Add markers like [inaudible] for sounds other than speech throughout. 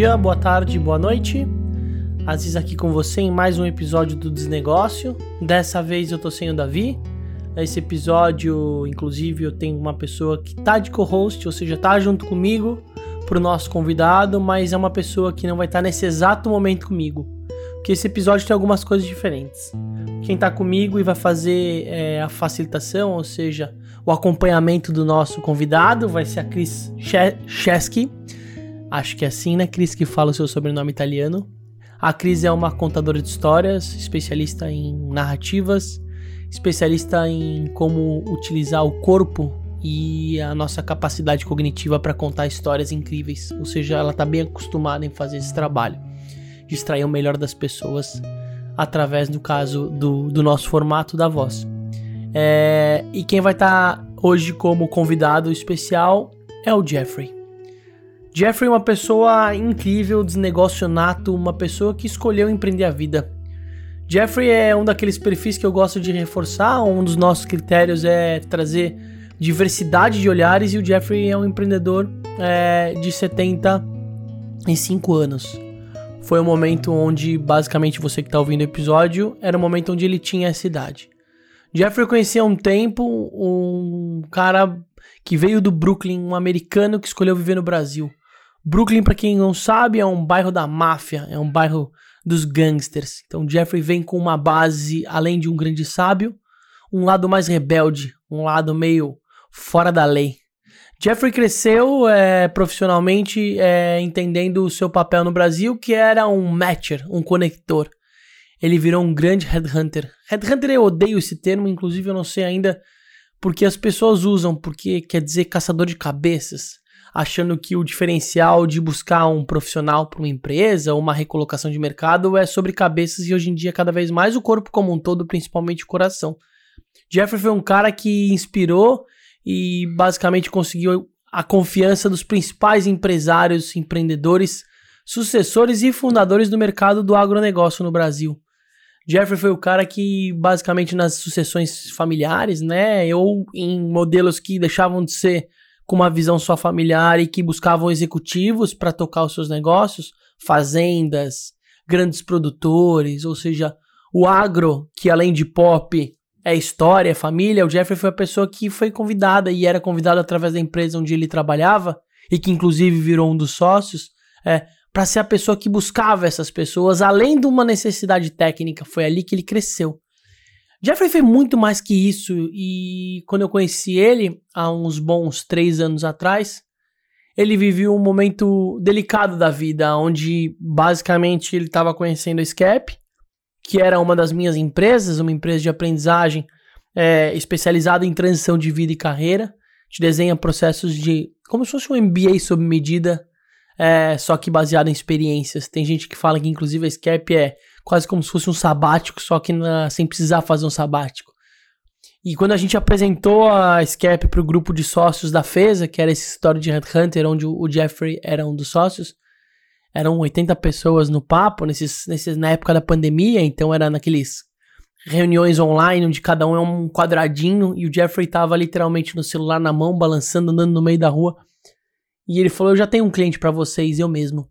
dia, boa tarde, boa noite. Aziz aqui com você em mais um episódio do Desnegócio. Dessa vez eu tô sem o Davi. Esse episódio, inclusive, eu tenho uma pessoa que tá de co-host, ou seja, tá junto comigo pro nosso convidado, mas é uma pessoa que não vai estar tá nesse exato momento comigo. Porque esse episódio tem algumas coisas diferentes. Quem tá comigo e vai fazer é, a facilitação, ou seja, o acompanhamento do nosso convidado vai ser a Cris Chesky. Acho que é assim, né, Cris, que fala o seu sobrenome italiano. A Cris é uma contadora de histórias, especialista em narrativas, especialista em como utilizar o corpo e a nossa capacidade cognitiva para contar histórias incríveis. Ou seja, ela está bem acostumada em fazer esse trabalho, de extrair o melhor das pessoas através, no caso, do, do nosso formato da voz. É, e quem vai estar tá hoje como convidado especial é o Jeffrey. Jeffrey é uma pessoa incrível, desnegócio nato, uma pessoa que escolheu empreender a vida. Jeffrey é um daqueles perfis que eu gosto de reforçar, um dos nossos critérios é trazer diversidade de olhares e o Jeffrey é um empreendedor é, de 75 anos. Foi o um momento onde, basicamente, você que está ouvindo o episódio, era o momento onde ele tinha essa idade. Jeffrey conhecia há um tempo um cara que veio do Brooklyn, um americano que escolheu viver no Brasil. Brooklyn, para quem não sabe, é um bairro da máfia, é um bairro dos gangsters. Então Jeffrey vem com uma base, além de um grande sábio, um lado mais rebelde, um lado meio fora da lei. Jeffrey cresceu é, profissionalmente é, entendendo o seu papel no Brasil, que era um matcher, um conector ele virou um grande headhunter. Headhunter eu odeio esse termo, inclusive eu não sei ainda porque as pessoas usam, porque quer dizer caçador de cabeças, achando que o diferencial de buscar um profissional para uma empresa ou uma recolocação de mercado é sobre cabeças e hoje em dia cada vez mais o corpo como um todo, principalmente o coração. Jeffrey foi um cara que inspirou e basicamente conseguiu a confiança dos principais empresários, empreendedores, sucessores e fundadores do mercado do agronegócio no Brasil. Jeffrey foi o cara que, basicamente, nas sucessões familiares, né, ou em modelos que deixavam de ser com uma visão só familiar e que buscavam executivos para tocar os seus negócios, fazendas, grandes produtores, ou seja, o agro, que além de pop é história, é família, o Jeffrey foi a pessoa que foi convidada e era convidado através da empresa onde ele trabalhava e que inclusive virou um dos sócios, é, para ser a pessoa que buscava essas pessoas, além de uma necessidade técnica. Foi ali que ele cresceu. Jeffrey fez muito mais que isso, e quando eu conheci ele, há uns bons três anos atrás, ele viveu um momento delicado da vida, onde basicamente ele estava conhecendo a Scap, que era uma das minhas empresas, uma empresa de aprendizagem é, especializada em transição de vida e carreira. Te desenha processos de. como se fosse um MBA sob medida é, só que baseado em experiências. Tem gente que fala que, inclusive, a SCAP é quase como se fosse um sabático, só que na, sem precisar fazer um sabático. E quando a gente apresentou a SCAP para o grupo de sócios da FESA, que era esse história de Hunter, onde o Jeffrey era um dos sócios, eram 80 pessoas no papo, nesses, nesses, na época da pandemia, então era naqueles reuniões online, onde cada um é um quadradinho, e o Jeffrey tava literalmente no celular na mão, balançando, andando no meio da rua. E ele falou: Eu já tenho um cliente para vocês, eu mesmo.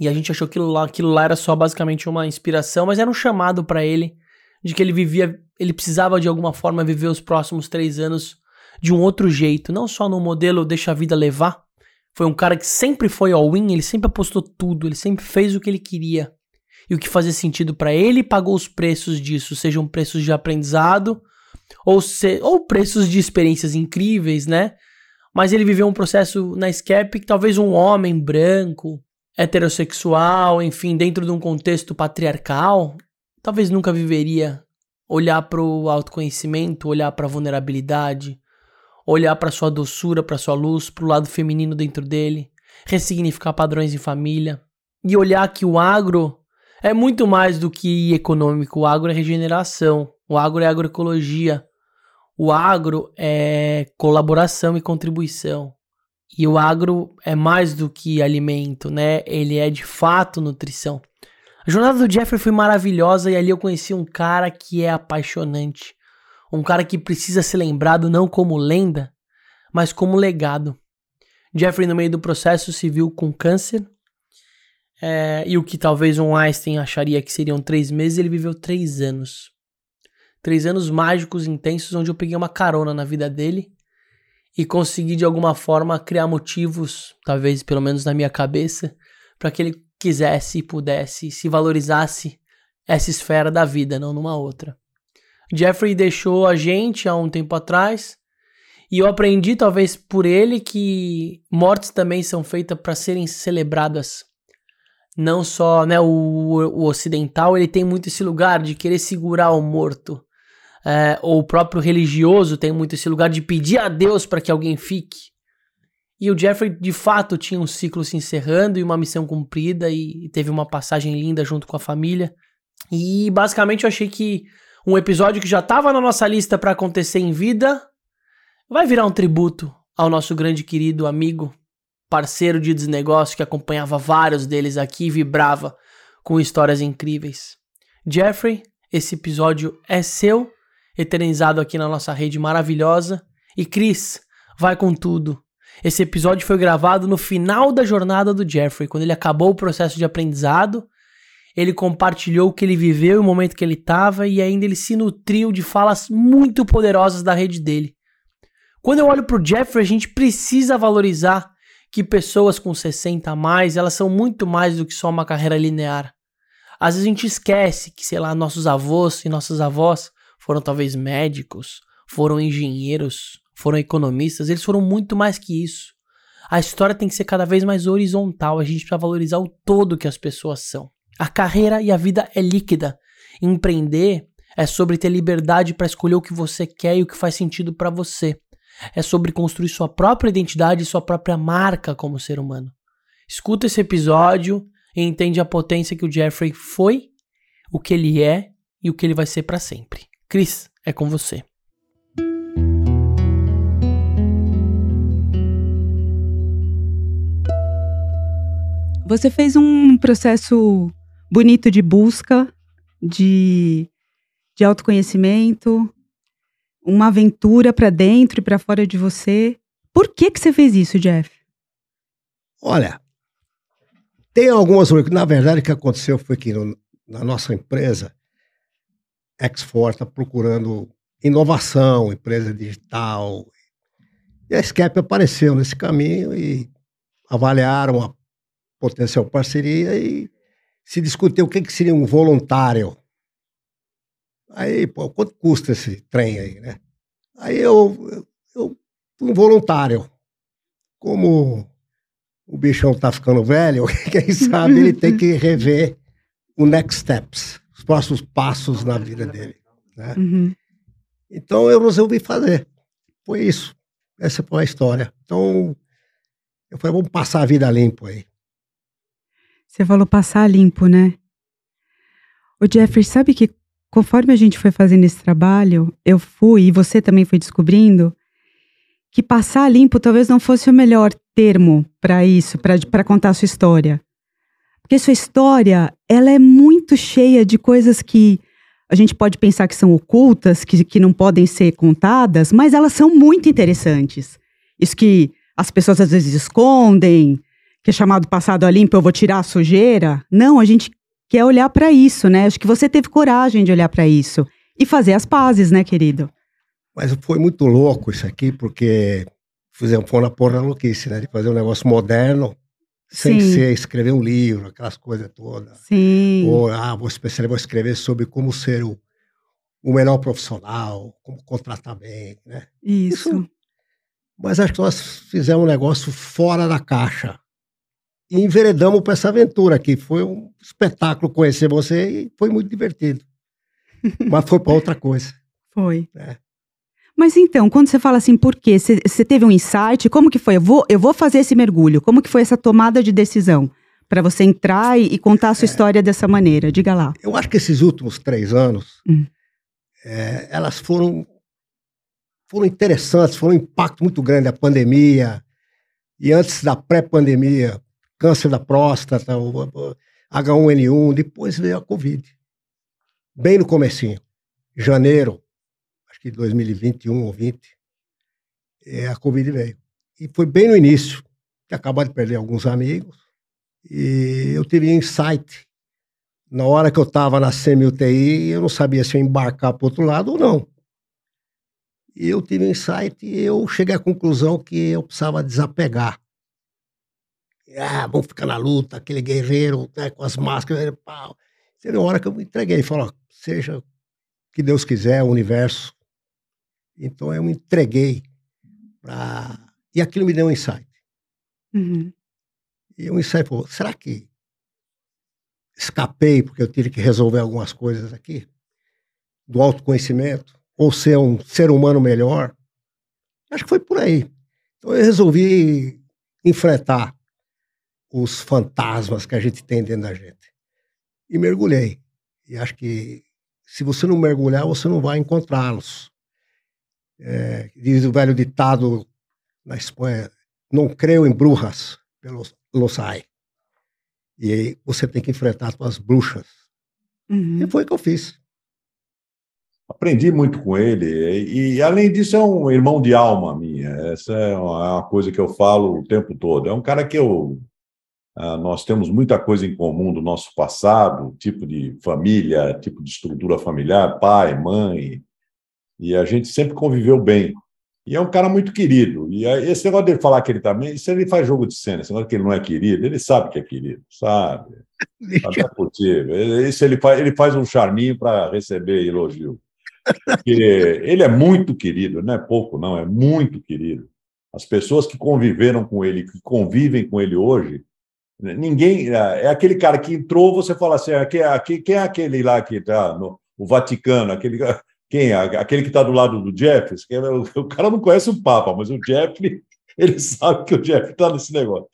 E a gente achou que aquilo lá, aquilo lá era só basicamente uma inspiração, mas era um chamado para ele de que ele vivia, ele precisava de alguma forma viver os próximos três anos de um outro jeito, não só no modelo deixa a vida levar. Foi um cara que sempre foi all-in, ele sempre apostou tudo, ele sempre fez o que ele queria e o que fazia sentido para ele pagou os preços disso, sejam preços de aprendizado ou, se, ou preços de experiências incríveis, né? mas ele viveu um processo na SCAP que talvez um homem branco, heterossexual, enfim, dentro de um contexto patriarcal, talvez nunca viveria. Olhar para o autoconhecimento, olhar para a vulnerabilidade, olhar para sua doçura, para sua luz, para o lado feminino dentro dele, ressignificar padrões em família e olhar que o agro é muito mais do que econômico. O agro é regeneração, o agro é agroecologia, o agro é colaboração e contribuição. E o agro é mais do que alimento, né? Ele é de fato nutrição. A jornada do Jeffrey foi maravilhosa e ali eu conheci um cara que é apaixonante. Um cara que precisa ser lembrado não como lenda, mas como legado. Jeffrey, no meio do processo, se viu com câncer É, e o que talvez um Einstein acharia que seriam três meses, ele viveu três anos. Três anos mágicos, intensos, onde eu peguei uma carona na vida dele e consegui de alguma forma criar motivos, talvez pelo menos na minha cabeça, para que ele quisesse e pudesse se valorizasse essa esfera da vida, não numa outra. Jeffrey deixou a gente há um tempo atrás e eu aprendi, talvez por ele, que mortes também são feitas para serem celebradas. Não só né, o, o, ocidental, ele tem muito esse lugar de querer segurar o morto. É, ou o próprio religioso tem muito esse lugar de pedir a Deus para que alguém fique. E o Jeffrey, de fato, tinha um ciclo se encerrando e uma missão cumprida e teve uma passagem linda junto com a família. E basicamente eu achei que um episódio que já estava na nossa lista para acontecer em vida vai virar um tributo ao nosso grande querido amigo, parceiro de desnegócio que acompanhava vários deles aqui e vibrava com histórias incríveis. Jeffrey, esse episódio é seu, eternizado aqui na nossa rede maravilhosa. E Chris, vai com tudo. Esse episódio foi gravado no final da jornada do Jeffrey, quando ele acabou o processo de aprendizado. Ele compartilhou o que ele viveu, o momento que ele estava e ainda ele se nutriu de falas muito poderosas da rede dele. Quando eu olho para o Jeffrey, a gente precisa valorizar que pessoas com 60 a mais, elas são muito mais do que só uma carreira linear. Às vezes a gente esquece que, sei lá, nossos avós e nossas avós foram talvez médicos, foram engenheiros, foram economistas, eles foram muito mais que isso. A história tem que ser cada vez mais horizontal, a gente precisa valorizar o todo que as pessoas são. A carreira e a vida é líquida. Empreender é sobre ter liberdade para escolher o que você quer e o que faz sentido para você é sobre construir sua própria identidade e sua própria marca como ser humano. Escuta esse episódio e entende a potência que o Jeffrey foi, o que ele é e o que ele vai ser para sempre. Chris, é com você. Você fez um processo bonito de busca, de, de autoconhecimento, uma aventura para dentro e para fora de você. Por que que você fez isso, Jeff? Olha, tem algumas na verdade o que aconteceu foi que no, na nossa empresa X4 está procurando inovação, empresa digital. E a SCAP apareceu nesse caminho e avaliaram a potencial parceria e se discutiu o que, que seria um voluntário Aí, pô, quanto custa esse trem aí, né? Aí eu, eu, um voluntário. Como o bichão tá ficando velho, [laughs] quem sabe ele tem que rever o next steps, os próximos passos na vida dele, né? Uhum. Então eu resolvi fazer. Foi isso. Essa foi a história. Então, eu falei, vamos passar a vida limpo aí. Você falou passar limpo, né? O Jeffrey, sabe que conforme a gente foi fazendo esse trabalho, eu fui, e você também foi descobrindo, que passar limpo talvez não fosse o melhor termo para isso, para contar a sua história. Porque sua história, ela é muito cheia de coisas que a gente pode pensar que são ocultas, que, que não podem ser contadas, mas elas são muito interessantes. Isso que as pessoas às vezes escondem, que é chamado passado a limpo, eu vou tirar a sujeira. Não, a gente que é olhar para isso, né? Acho que você teve coragem de olhar para isso e fazer as pazes, né, querido? Mas foi muito louco isso aqui, porque fizemos foi na porra louquice, né? De fazer um negócio moderno, sem Sim. ser escrever um livro, aquelas coisas todas. Sim. Ou, ah, vou, vou escrever sobre como ser o, o melhor profissional, como contratar bem, né? Isso. isso. Mas acho que nós fizemos um negócio fora da caixa e enveredamos para essa aventura aqui. Foi um espetáculo conhecer você e foi muito divertido. [laughs] Mas foi para outra coisa. Foi. É. Mas então, quando você fala assim, por quê? Você teve um insight? Como que foi? Eu vou, eu vou fazer esse mergulho. Como que foi essa tomada de decisão? Para você entrar e, e, contar a sua é. história dessa maneira. Diga lá. Eu acho que esses últimos três anos, hum. é, elas foram, foram interessantes, foram um impacto muito grande. A pandemia, e antes da pré-pandemia, câncer da próstata, H1N1, depois veio a Covid. Bem no comecinho, janeiro, acho que 2021 ou 20, é, a Covid veio. E foi bem no início, que de perder alguns amigos, E eu tive insight. Na hora que eu estava na semi-UTI, eu não sabia se eu embarcar para outro lado ou não. E eu tive insight e eu cheguei à conclusão que eu precisava desapegar. Ah, vamos ficar na luta, aquele guerreiro né, com as máscaras. Pau. Uma hora que eu me entreguei, falou, seja que Deus quiser, o universo. Então eu me entreguei para e aquilo me deu um insight. Uhum. E um insight falou, será que escapei porque eu tive que resolver algumas coisas aqui? Do autoconhecimento? Ou ser um ser humano melhor? Acho que foi por aí. Então eu resolvi enfrentar os fantasmas que a gente tem dentro da gente. E mergulhei. E acho que se você não mergulhar, você não vai encontrá-los. É, diz o velho ditado na Espanha, não creio em bruxas, pelos los hay. E aí você tem que enfrentar suas bruxas. Uhum. E foi o que eu fiz. Aprendi muito com ele, e, e, além disso, é um irmão de alma minha. Essa é uma, é uma coisa que eu falo o tempo todo. É um cara que eu. Uh, nós temos muita coisa em comum do nosso passado, tipo de família, tipo de estrutura familiar, pai, mãe, e a gente sempre conviveu bem. E é um cara muito querido. E esse negócio dele falar que ele também, isso ele faz jogo de cena, esse negócio que ele não é querido, ele sabe que é querido, sabe? Sabe é possível. Isso ele faz, ele faz um charminho para receber elogio. Porque ele é muito querido, não é pouco, não, é muito querido. As pessoas que conviveram com ele, que convivem com ele hoje, ninguém. É aquele cara que entrou, você fala assim: ah, quem, quem é aquele lá que está no o Vaticano, aquele quem? Aquele que está do lado do Jeffries? É o cara não conhece o Papa, mas o Jeffrey, [laughs] ele sabe que o Jeffrey está nesse negócio.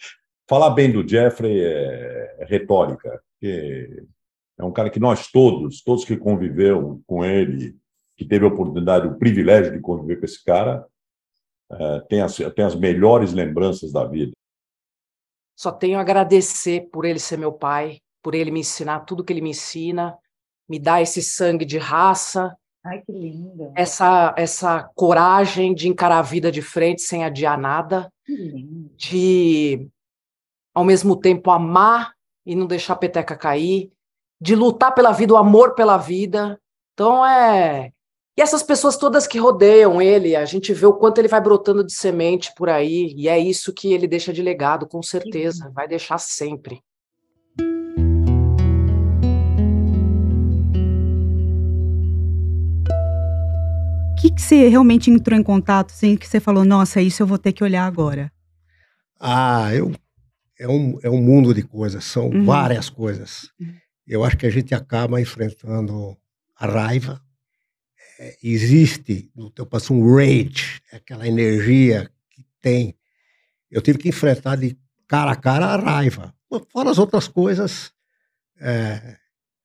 Falar bem do Jeffrey é, é retórica, é um cara que nós todos, todos que conviveram com ele, que teve a oportunidade, o privilégio de conviver com esse cara, é, tem, as, tem as melhores lembranças da vida. Só tenho a agradecer por ele ser meu pai, por ele me ensinar tudo que ele me ensina, me dar esse sangue de raça, Ai, que linda. Essa, essa coragem de encarar a vida de frente sem adiar nada. De, ao mesmo tempo, amar e não deixar a peteca cair. De lutar pela vida, o amor pela vida. Então, é. E essas pessoas todas que rodeiam ele, a gente vê o quanto ele vai brotando de semente por aí. E é isso que ele deixa de legado, com certeza. Vai deixar sempre. Que, que você realmente entrou em contato, assim, que você falou, nossa, isso eu vou ter que olhar agora? Ah, eu, é, um, é um mundo de coisas, são uhum. várias coisas. Uhum. Eu acho que a gente acaba enfrentando a raiva. É, existe no teu passo um rage, aquela energia que tem. Eu tive que enfrentar de cara a cara a raiva. Fora as outras coisas é,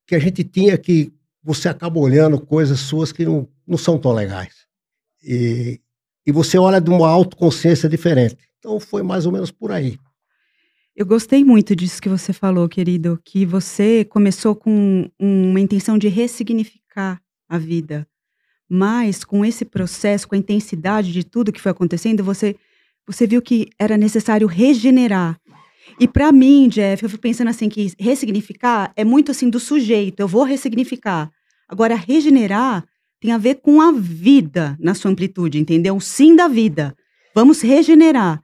que a gente tinha que você acaba olhando coisas suas que não, não são tão legais. E, e você olha de uma autoconsciência diferente. Então foi mais ou menos por aí. Eu gostei muito disso que você falou, querido, que você começou com uma intenção de ressignificar a vida, mas com esse processo, com a intensidade de tudo que foi acontecendo, você você viu que era necessário regenerar. E para mim, Jeff, eu fico pensando assim que ressignificar é muito assim do sujeito, eu vou ressignificar. Agora regenerar tem a ver com a vida na sua amplitude, entendeu? O sim da vida. Vamos regenerar.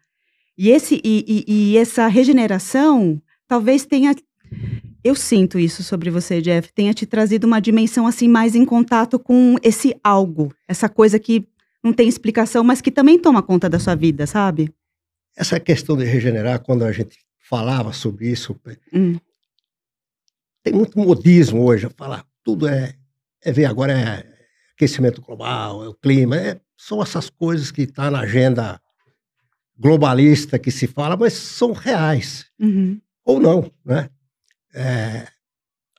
E, esse, e, e, e essa regeneração talvez tenha. Eu sinto isso sobre você, Jeff, tenha te trazido uma dimensão assim mais em contato com esse algo, essa coisa que não tem explicação, mas que também toma conta da sua vida, sabe? Essa questão de regenerar, quando a gente falava sobre isso, hum. tem muito modismo hoje, falar tudo é, é ver agora é aquecimento global, é o clima, é, são essas coisas que estão tá na agenda globalista que se fala, mas são reais. Uhum. Ou não, né? É,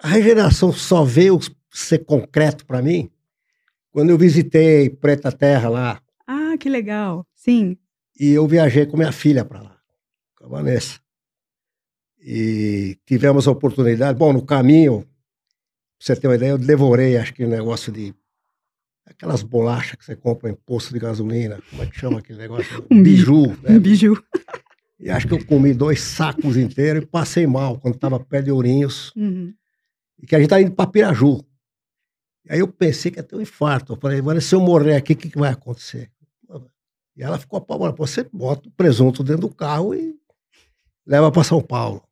a regeneração só veio ser concreto para mim quando eu visitei Preta Terra lá. Ah, que legal. Sim. E eu viajei com minha filha para lá, com a Vanessa. E tivemos a oportunidade. Bom, no caminho, pra você ter uma ideia, eu devorei, acho que um negócio de aquelas bolachas que você compra em posto de gasolina, como é que chama aquele negócio? [laughs] Um biju. Né? Um biju. E acho que eu comi dois sacos inteiros e passei mal quando estava perto de Ourinhos. Uhum. E que a gente estava indo para Piraju. Aí eu pensei que ia ter um infarto. Eu falei, mas se eu morrer aqui, o que, que vai acontecer? E ela ficou apavorada. Você bota o presunto dentro do carro e leva para São Paulo.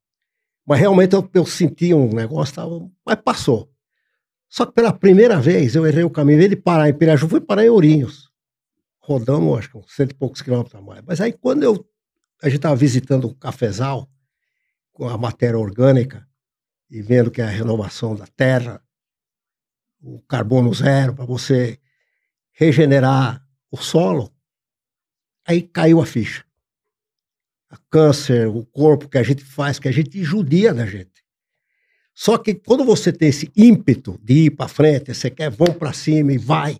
Mas realmente eu, eu senti um negócio, tava, mas passou. Só que pela primeira vez eu errei o caminho. Em vez de parar em Piraju, fui parar em Ourinhos. Rodamos, acho que uns cento e poucos quilômetros a mais. Mas aí quando eu, a gente estava visitando o cafezal, com a matéria orgânica, e vendo que é a renovação da terra, o carbono zero, para você regenerar o solo, aí caiu a ficha. A câncer, o corpo que a gente faz, que a gente judia da gente. Só que quando você tem esse ímpeto de ir para frente, você quer, vão para cima e vai,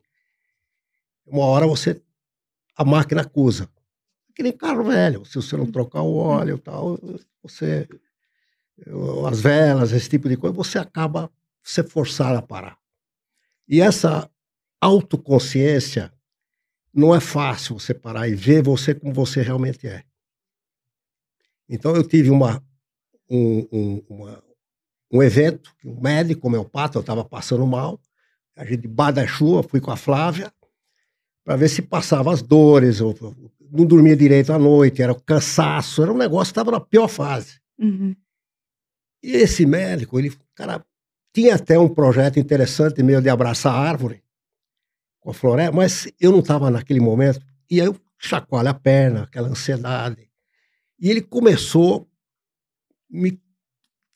uma hora você, a máquina acusa. Que nem carro velho, se você não trocar o óleo tal, você, as velas, esse tipo de coisa, você acaba se forçar a parar. E essa autoconsciência não é fácil você parar e ver você como você realmente é. Então eu tive uma, um, um, uma, um evento, um médico homeopata, eu estava passando mal, a gente debaixo da chuva, fui com a Flávia, para ver se passava as dores, não dormia direito à noite, era cansaço, era um negócio que estava na pior fase. Uhum. E esse médico, ele, cara, tinha até um projeto interessante meio de abraçar a árvore, com a floresta, mas eu não estava naquele momento. E aí eu chacoalho a perna, aquela ansiedade. E ele começou me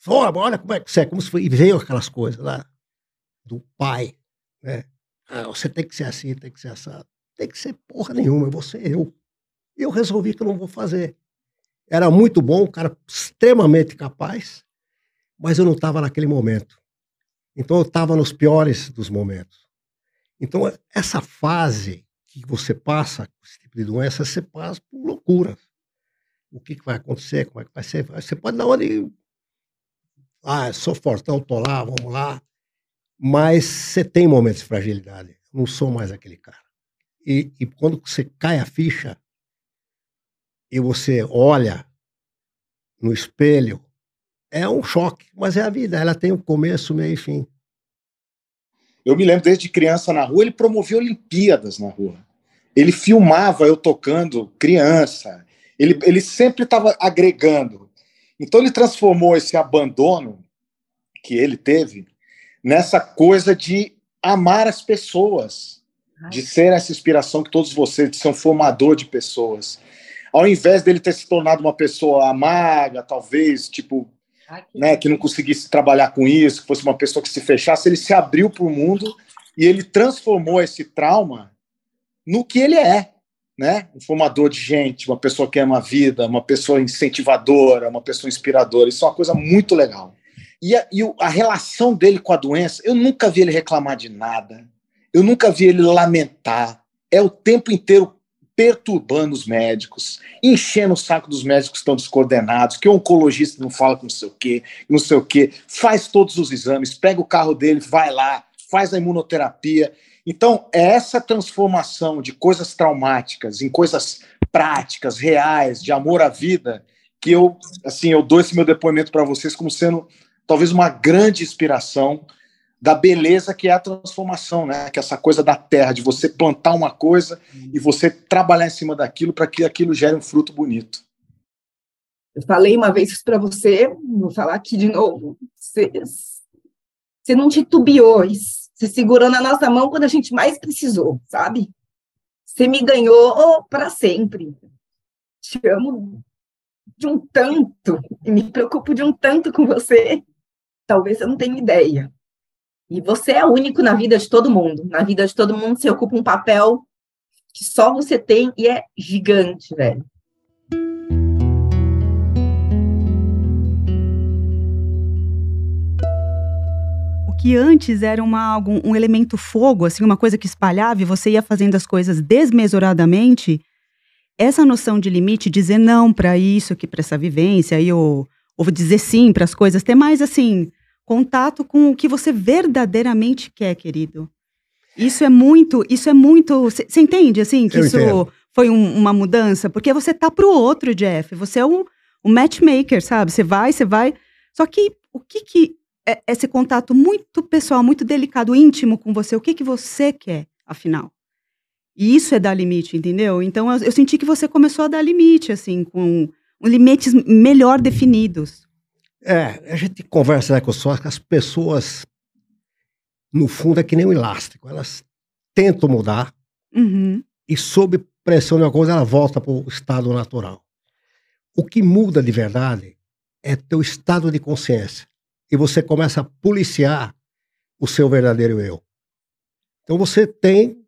olha, olha como é que você é, como se foi, e veio aquelas coisas lá do pai, né? Ah, você tem que ser assim, tem que ser assado. Tem que ser porra nenhuma, vou ser eu. Eu resolvi que eu não vou fazer. Era muito bom, um cara extremamente capaz, mas eu não estava naquele momento. Então eu estava nos piores dos momentos. Então, essa fase que você passa com esse tipo de doença, você passa por loucura. O que, que vai acontecer? Como é que vai ser? Você pode dar uma de. Ah, sou fortão, tô lá, vamos lá. Mas você tem momentos de fragilidade. Não sou mais aquele cara. E, e quando você cai a ficha e você olha no espelho, é um choque, mas é a vida. Ela tem um começo, meio e fim. Eu me lembro desde criança na rua, ele promovia Olimpíadas na rua. Ele filmava eu tocando criança. Ele, ele sempre estava agregando. Então ele transformou esse abandono que ele teve nessa coisa de amar as pessoas, de ser essa inspiração que todos vocês, de ser um formador de pessoas. Ao invés dele ter se tornado uma pessoa amarga, talvez, tipo, né, que não conseguisse trabalhar com isso, que fosse uma pessoa que se fechasse, ele se abriu para o mundo e ele transformou esse trauma no que ele é, né? Um formador de gente, uma pessoa que ama a vida, uma pessoa incentivadora, uma pessoa inspiradora. Isso é uma coisa muito legal. E a, e a relação dele com a doença, eu nunca vi ele reclamar de nada, eu nunca vi ele lamentar. É o tempo inteiro perturbando os médicos, enchendo o saco dos médicos que estão descoordenados, que o oncologista não fala com não sei o quê, não sei o quê, faz todos os exames, pega o carro dele, vai lá, faz a imunoterapia. Então, é essa transformação de coisas traumáticas em coisas práticas, reais, de amor à vida, que eu, assim, eu dou esse meu depoimento para vocês como sendo talvez uma grande inspiração da beleza que é a transformação, né? Que é essa coisa da terra, de você plantar uma coisa e você trabalhar em cima daquilo para que aquilo gere um fruto bonito. Eu falei uma vez isso para você, vou falar aqui de novo. Você, você não titubeou, você segurou na nossa mão quando a gente mais precisou, sabe? Você me ganhou para sempre. Te amo de um tanto, e me preocupo de um tanto com você. Talvez você não tenha ideia. E você é único na vida de todo mundo. Na vida de todo mundo, você ocupa um papel que só você tem e é gigante, velho. Que antes era uma, algum, um elemento fogo, assim, uma coisa que espalhava e você ia fazendo as coisas desmesuradamente, essa noção de limite, dizer não para isso, que para essa vivência, aí, ou, ou dizer sim para as coisas, ter mais assim contato com o que você verdadeiramente quer, querido. Isso é muito, isso é muito. Você entende assim que Eu isso entendo. foi um, uma mudança? Porque você tá pro outro, Jeff. Você é um, um matchmaker, sabe? Você vai, você vai. Só que o que que esse contato muito pessoal, muito delicado, íntimo com você, o que que você quer, afinal? E isso é dar limite, entendeu? Então eu, eu senti que você começou a dar limite, assim, com limites melhor definidos. É, a gente conversa né, com só que as pessoas, no fundo, é que nem um elástico. Elas tentam mudar Uhum. e, sob pressão de uma coisa, ela volta para o estado natural. O que muda de verdade é teu estado de consciência. E você começa a policiar o seu verdadeiro eu. Então você tem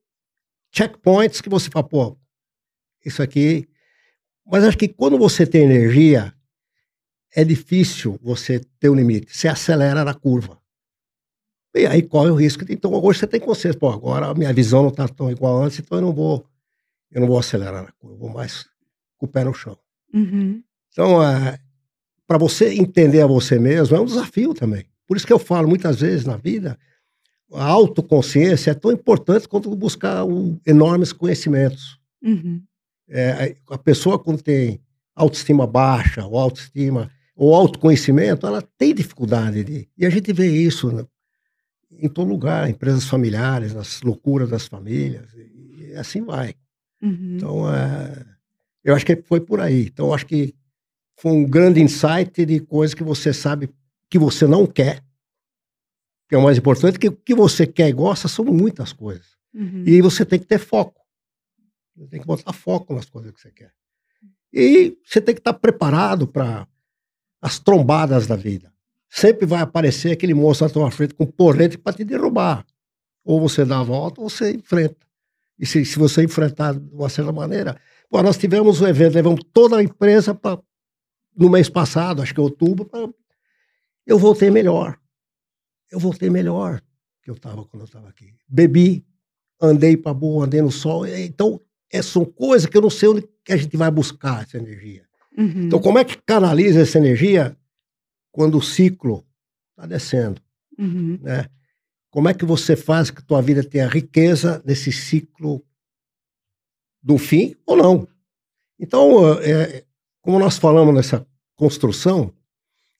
checkpoints que você fala, pô, isso aqui. Mas acho que quando você tem energia, é difícil você ter um limite. Você acelera na curva. E aí corre o risco. Então hoje você tem consciência, pô, agora a minha visão não está tão igual antes, então eu não vou, eu não vou acelerar na curva, eu vou mais com o pé no chão. Uhum. Então, é, para você entender a você mesmo, é um desafio também. Por isso que eu falo muitas vezes na vida, a autoconsciência é tão importante quanto buscar um, enormes conhecimentos. Uhum. É, a pessoa quando tem autoestima baixa, ou autoestima, ou autoconhecimento, ela tem dificuldade de. E a gente vê isso né, em todo lugar, empresas familiares, nas loucuras das famílias, e, e assim vai. Uhum. Então, é, eu acho que foi por aí. Então, eu acho que foi um grande insight de coisas que você sabe que você não quer, que é o mais importante, que o que você quer e gosta são muitas coisas. Uhum. E você tem que ter foco. Você tem que botar foco nas coisas que você quer. E você tem que estar preparado para as trombadas da vida. Sempre vai aparecer aquele monstro na tua frente com porrete para te derrubar. Ou você dá a volta ou você enfrenta. E se, se você enfrentar de uma certa maneira. Nós tivemos um evento, levamos toda a empresa para no mês passado, acho que é outubro, eu voltei melhor. Eu voltei melhor que eu estava quando eu estava aqui. Bebi, andei para boa, andei no sol. Então, é, são coisas que eu não sei onde que a gente vai buscar essa energia. Uhum. Então, como é que canaliza essa energia quando o ciclo está descendo? Uhum. Né? Como é que você faz que tua vida tenha riqueza nesse ciclo do fim ou não? Então, é, como nós falamos nessa construção,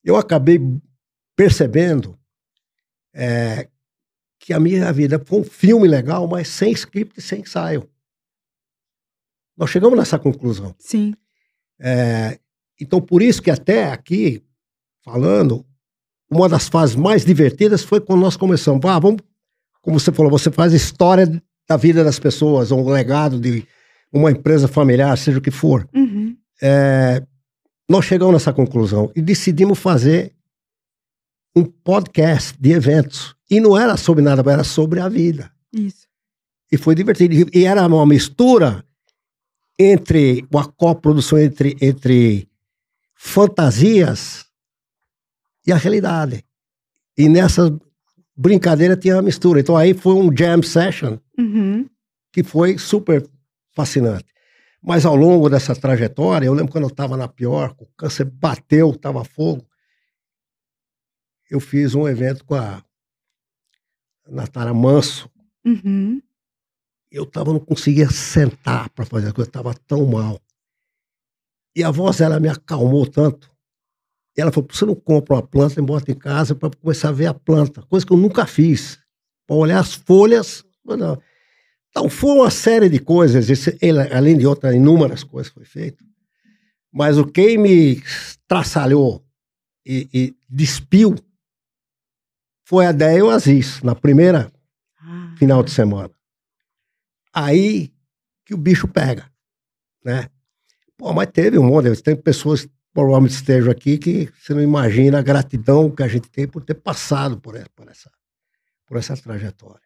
eu acabei percebendo é, que a minha vida foi um filme legal, mas sem script e sem ensaio. Nós chegamos nessa conclusão. Sim. É, então, por isso que até aqui, falando, uma das fases mais divertidas foi quando nós começamos. Ah, vamos, como você falou, você faz história da vida das pessoas, ou um legado de uma empresa familiar, seja o que for. Uhum. É, nós chegamos nessa conclusão e decidimos fazer um podcast de eventos. E não era sobre nada, era sobre a vida. Isso. E foi divertido. E era uma mistura entre uma coprodução entre, entre fantasias e a realidade. E nessa brincadeira tinha uma mistura. Então aí foi um jam session Uhum. que foi super fascinante. Mas ao longo dessa trajetória, eu lembro quando eu estava na pior, o câncer bateu, estava fogo. Eu fiz um evento com a Natara Manso. Uhum. Eu tava, não conseguia sentar para fazer a coisa, eu estava tão mal. E a voz dela me acalmou tanto. E ela falou: você não compra uma planta e bota em casa para começar a ver a planta, coisa que eu nunca fiz. Para olhar as folhas. Não. Então, foi uma série de coisas, esse, ele, além de outras inúmeras coisas que foi feito. Mas o que me traçalhou e, e despiu foi a Déia e o Aziz, na primeira Ah. final de semana. Aí que o bicho pega, né? Pô, mas teve um monte, tem pessoas provavelmente estejam aqui que você não imagina a gratidão que a gente tem por ter passado por essa, por essa, por essa trajetória.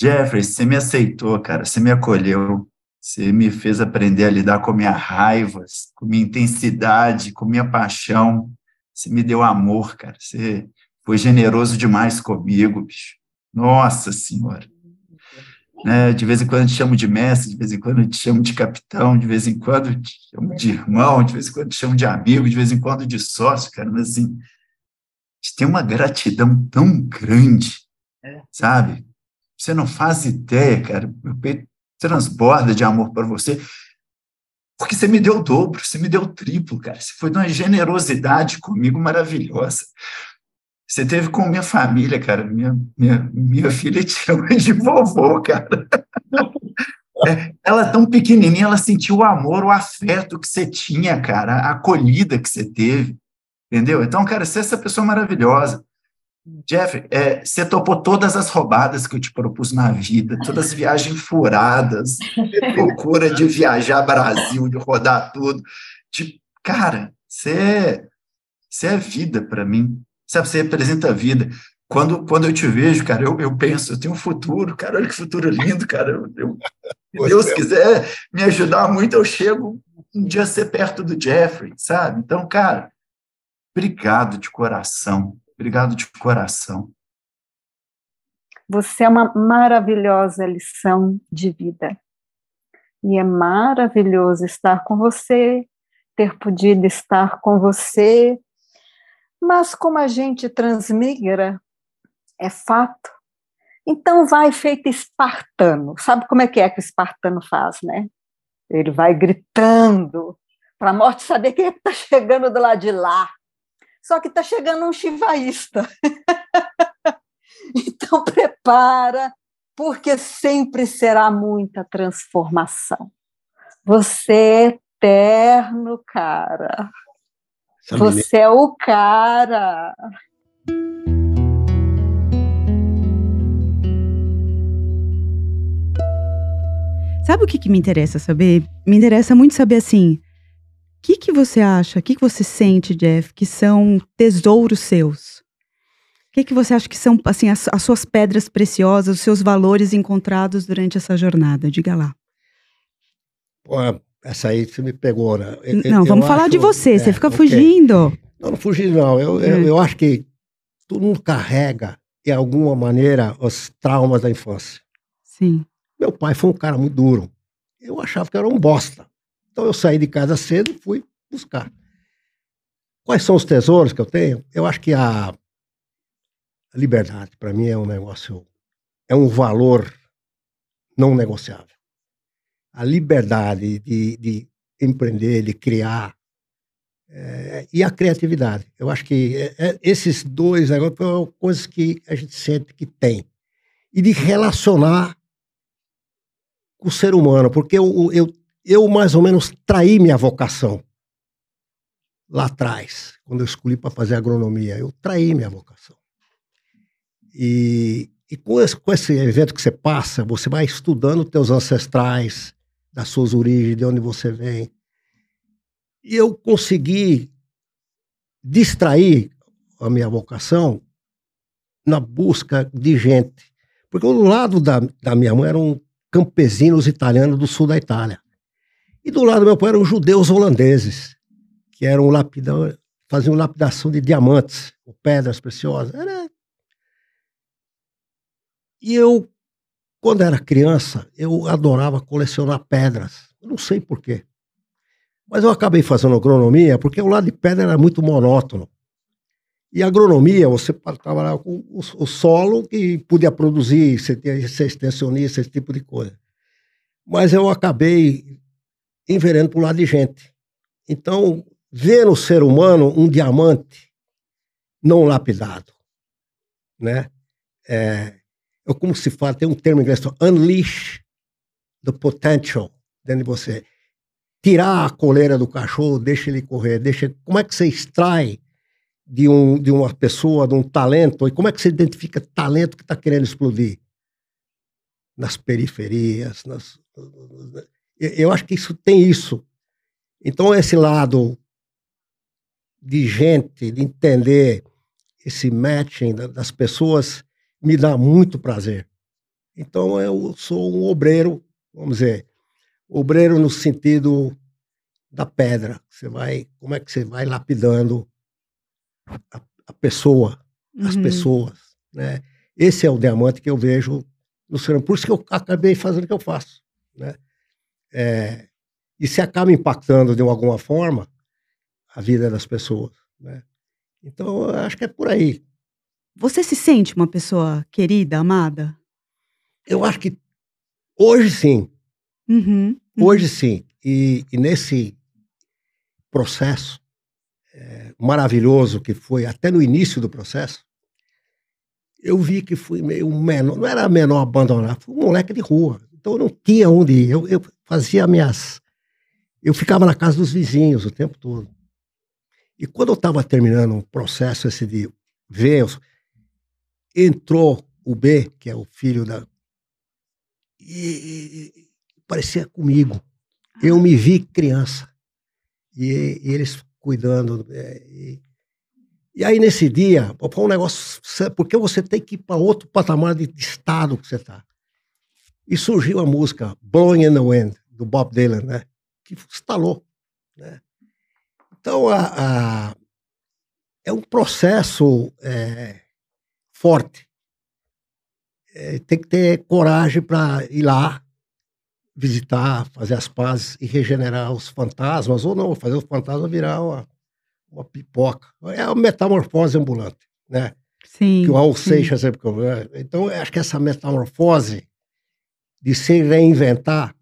Jeffrey, você me aceitou, cara, você me acolheu, você me fez aprender a lidar com minha raiva, com minha intensidade, com minha paixão, você me deu amor, cara, você foi generoso demais comigo, bicho. Nossa Senhora. Né, de vez em quando te chamo de mestre, de vez em quando te chamo de capitão, de vez em quando te chamo de irmão, de vez em quando te chamo de amigo, de vez em quando de sócio, cara, mas assim, a gente tem uma gratidão tão grande, sabe? Você não faz ideia, cara. Meu peito transborda de amor por você, porque você me deu o dobro, você me deu o triplo, cara. Você foi de uma generosidade comigo maravilhosa. Você teve com minha família, cara. Minha, minha, minha filha te chama de vovô, cara. [laughs] É, ela tão pequenininha, ela sentiu o amor, o afeto que você tinha, cara, a acolhida que você teve, entendeu? Então, cara, você é essa pessoa maravilhosa. Jeff, é, você topou todas as roubadas que eu te propus na vida, todas as viagens furadas, [laughs] loucura de viajar Brasil, de rodar tudo. Tipo, cara, você, você é vida para mim. Sabe, você representa a vida. Quando, quando eu te vejo, cara, eu, eu penso, eu tenho um futuro, cara, olha que futuro lindo, cara. Eu, eu, se Deus quiser me ajudar muito, eu chego um dia a ser perto do Jeffrey, sabe? Então, cara, obrigado de coração Obrigado de coração. Você é uma maravilhosa lição de vida. E é maravilhoso estar com você, ter podido estar com você. Mas como a gente transmigra, é fato. Então vai feito espartano. Sabe como é que é que o espartano faz, né? Ele vai gritando para a morte saber quem é está chegando do lado de lá. Só que está chegando um chivaísta. [laughs] então prepara, porque sempre será muita transformação. Você é eterno, cara. Você é o cara. Sabe o que, que me interessa saber? Me interessa muito saber assim que, que você acha, o que, que você sente, Jeff, que são tesouros seus? O que, que você acha que são assim as, as suas pedras preciosas, os seus valores encontrados durante essa jornada? Diga lá. Pô, essa aí você me pegou, né? Eu, não, vamos falar de você, é, você fica okay. fugindo. Não, não fugi não. Eu, eu, é. eu acho que todo mundo carrega, de alguma maneira, os traumas da infância. Sim. Meu pai foi um cara muito duro. Eu achava que era um bosta. Então eu saí de casa cedo e fui buscar. Quais são os tesouros que eu tenho? Eu acho que a, liberdade, para mim, é um negócio, é um valor não negociável. A liberdade de, de empreender, de criar, é, e a criatividade. Eu acho que é, é, esses dois negócios são coisas que a gente sente que tem. E de relacionar com o ser humano, porque eu, eu eu mais ou menos traí minha vocação lá atrás, quando eu escolhi para fazer agronomia. Eu traí minha vocação. E, e com, esse, com, esse, evento que você passa, você vai estudando teus ancestrais, das suas origens, de onde você vem. E eu consegui distrair a minha vocação na busca de gente. Porque do lado da, da minha mãe eram campesinos italianos do sul da Itália. E do lado do meu pai eram judeus holandeses, que eram lapidão, faziam lapidação de diamantes, ou pedras preciosas. Era... E eu, quando era criança, eu adorava colecionar pedras. Não sei porquê. Mas eu acabei fazendo agronomia porque o lado de pedra era muito monótono. E agronomia, você trabalhava com o, o solo que podia produzir, você tinha ser extensionista, esse tipo de coisa. Mas eu acabei enverendo para o lado de gente. Então, ver no ser humano um diamante não lapidado, né? É, é como se fala, tem um termo em inglês, unleash the potential dentro de você. Tirar a coleira do cachorro, deixa ele correr, deixa. Como é que você extrai de, um, de uma pessoa, de um talento, e como é que você identifica talento que está querendo explodir? Nas periferias, nas, eu acho que isso tem isso. Então, esse lado de gente, de entender esse matching das pessoas, me dá muito prazer. Então, eu sou um obreiro, vamos dizer, obreiro no sentido da pedra. Você vai, como é que você vai lapidando a, a pessoa, uhum. as pessoas, né? Esse é o diamante que eu vejo no ser Por isso que eu acabei fazendo o que eu faço, né? É, e se acaba impactando de alguma forma a vida das pessoas. Né? Então, eu acho que é por aí. Você se sente uma pessoa querida, amada? Eu acho que hoje sim. Uhum, uhum. Hoje sim. E, e nesse processo é, maravilhoso que foi até no início do processo, eu vi que fui meio menor, não era menor abandonado, fui um moleque de rua. Então eu não tinha onde ir. Eu, eu fazia minhas. Eu ficava na casa dos vizinhos o tempo todo. E quando eu estava terminando um processo esse de ver, entrou o B, que é o filho da. E, e, parecia comigo. Eu me vi criança. E, e eles cuidando. É, e, e, aí, nesse dia, foi um negócio. Porque você tem que ir para outro patamar de, de estado que você está. E surgiu a música Blowing in the Wind, do Bob Dylan, né? Que instalou. Né? Então, a, a, é um processo é, forte. É, tem que ter coragem para ir lá, visitar, fazer as pazes e regenerar os fantasmas, ou não, fazer os fantasmas virar uma, uma pipoca. É a metamorfose ambulante, né? Sim. Que o Raul. Seixas sempre. Então, eu acho que essa metamorfose de se reinventar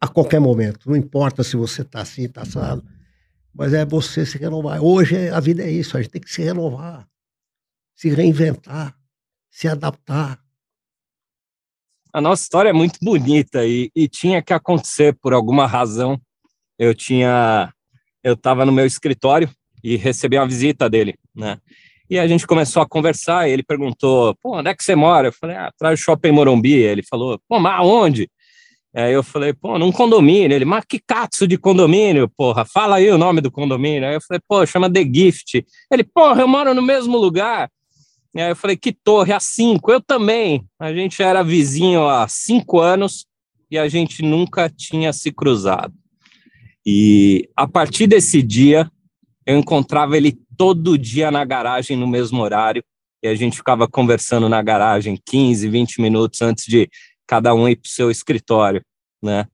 a qualquer momento, não importa se você está assim, está assado, mas é você se renovar. Hoje a vida é isso, a gente tem que se renovar, se reinventar, se adaptar. A nossa história é muito bonita e, e tinha que acontecer por alguma razão. Eu tinha, eu estava no meu escritório e recebi uma visita dele, né? E a gente começou a conversar. E ele perguntou: "Pô, onde é que você mora?" Eu falei: "Ah, atrás do shopping Morumbi". Ele falou: "Pô, mas aonde?" Aí eu falei, pô, num condomínio. Ele, mas que catso de condomínio, porra? Fala aí o nome do condomínio. Aí eu falei, pô, chama The Gift. Ele, porra, eu moro no mesmo lugar. Aí eu falei, que torre? A cinco. Eu também. A gente era vizinho há cinco anos e a gente nunca tinha se cruzado. E a partir desse dia, eu encontrava ele todo dia na garagem no mesmo horário e a gente ficava conversando na garagem 15, 20 minutos antes de cada um ir para o seu escritório, né?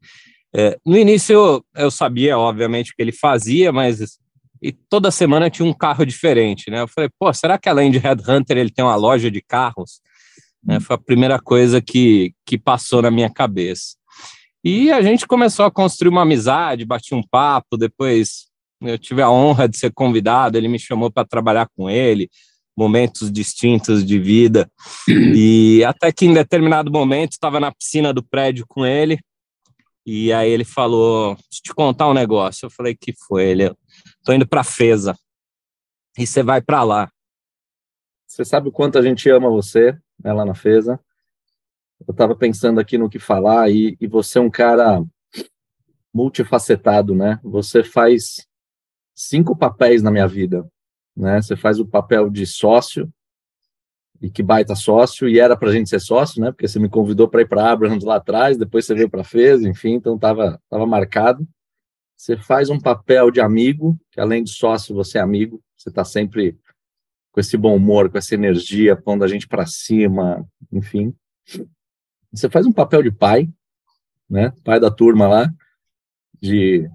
É, no início eu, eu sabia, obviamente, o que ele fazia, mas e toda semana tinha um carro diferente, né? Eu falei, pô, será que além de Headhunter ele tem uma loja de carros? Né, foi a primeira coisa que, que passou na minha cabeça. E a gente começou a construir uma amizade, bati um papo, depois eu tive a honra de ser convidado, ele me chamou para trabalhar com ele, momentos distintos de vida. [clears throat] E até que em determinado momento estava na piscina do prédio com ele. E aí ele falou: Deixa eu te contar um negócio. Eu falei: Que foi? Ele: Tô indo para Feza. E você vai para lá. Você sabe o quanto a gente ama você, né, lá na Feza. Eu estava pensando aqui no que falar e, e você é um cara multifacetado, né? Você faz cinco papéis na minha vida né? Você faz o papel de sócio, e que baita sócio, e era para gente ser sócio, né? Porque você me convidou para ir para Abrahams lá atrás, depois você veio para Fez, enfim, então estava tava marcado. Você faz um papel de amigo, que além de sócio, você é amigo, você está sempre com esse bom humor, com essa energia, pondo a gente para cima, enfim. Você faz um papel de pai, né? Pai da turma lá, de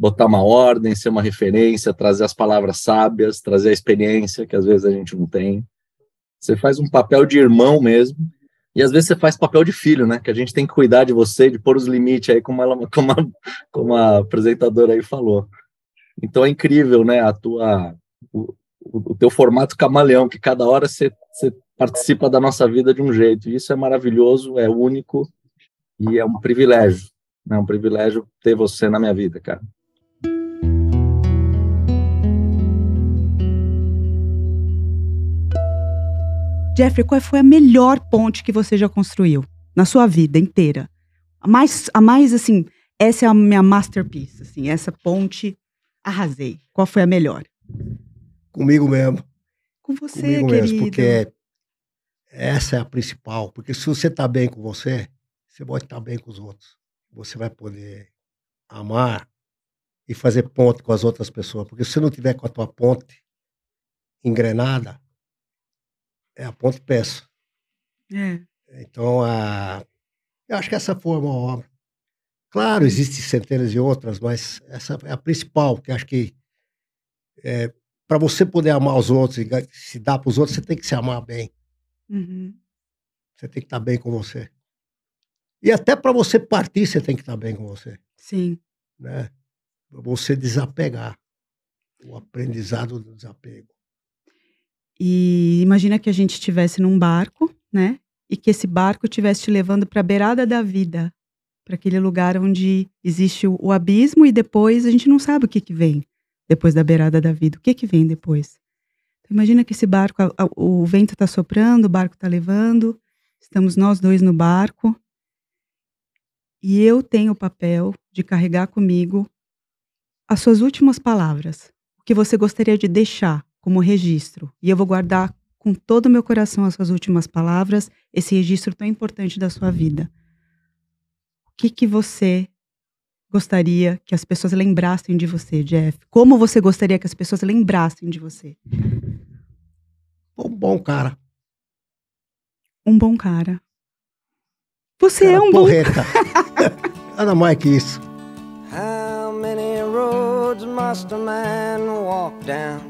botar uma ordem, ser uma referência, trazer as palavras sábias, trazer a experiência que às vezes a gente não tem. Você faz um papel de irmão mesmo, e às vezes você faz papel de filho, né? Que a gente tem que cuidar de você, de pôr os limites aí, como, ela, [laughs] como, a, como a apresentadora aí falou. Então é incrível, né? A tua, o, o teu formato camaleão, que cada hora você, você participa da nossa vida de um jeito. E isso é maravilhoso, é único e é um privilégio. É um privilégio ter você na minha vida, cara. Jeffrey, qual foi a melhor ponte que você já construiu na sua vida inteira? A mais, a mais assim, essa é a minha masterpiece, assim, essa ponte, arrasei. Qual foi a melhor? Comigo mesmo. Com você, Comigo querido. mesmo, porque essa é a principal. Porque se você está bem com você, você pode estar bem com os outros. Você vai poder amar e fazer ponte com as outras pessoas. Porque se você não tiver com a tua ponte engrenada, é a ponte peça. É. Então, a, eu acho que essa foi uma obra. Claro, existem centenas de outras, mas essa é a principal, porque acho que é, para você poder amar os outros e se dar para os outros, você tem que se amar bem. Uhum. Você tem que estar bem com você. E até para você partir, você tem que estar bem com você, Sim. né? Pra você desapegar. O aprendizado do desapego. E imagina que a gente estivesse num barco, né? E que esse barco estivesse te levando para a beirada da vida, para aquele lugar onde existe o, abismo e depois a gente não sabe o que que vem depois da beirada da vida. O que que vem depois? Então, imagina que esse barco, o vento está soprando, o barco está levando, estamos nós dois no barco e eu tenho o papel de carregar comigo as suas últimas palavras, o que você gostaria de deixar como registro. E eu vou guardar com todo o meu coração as suas últimas palavras, esse registro tão importante da sua vida. O que que você gostaria que as pessoas lembrassem de você, Jeff? Como você gostaria que as pessoas lembrassem de você? Um bom cara. Um bom cara. Você Cara é um bom porreta. [laughs] Nada mais que isso. How many roads must a man walk down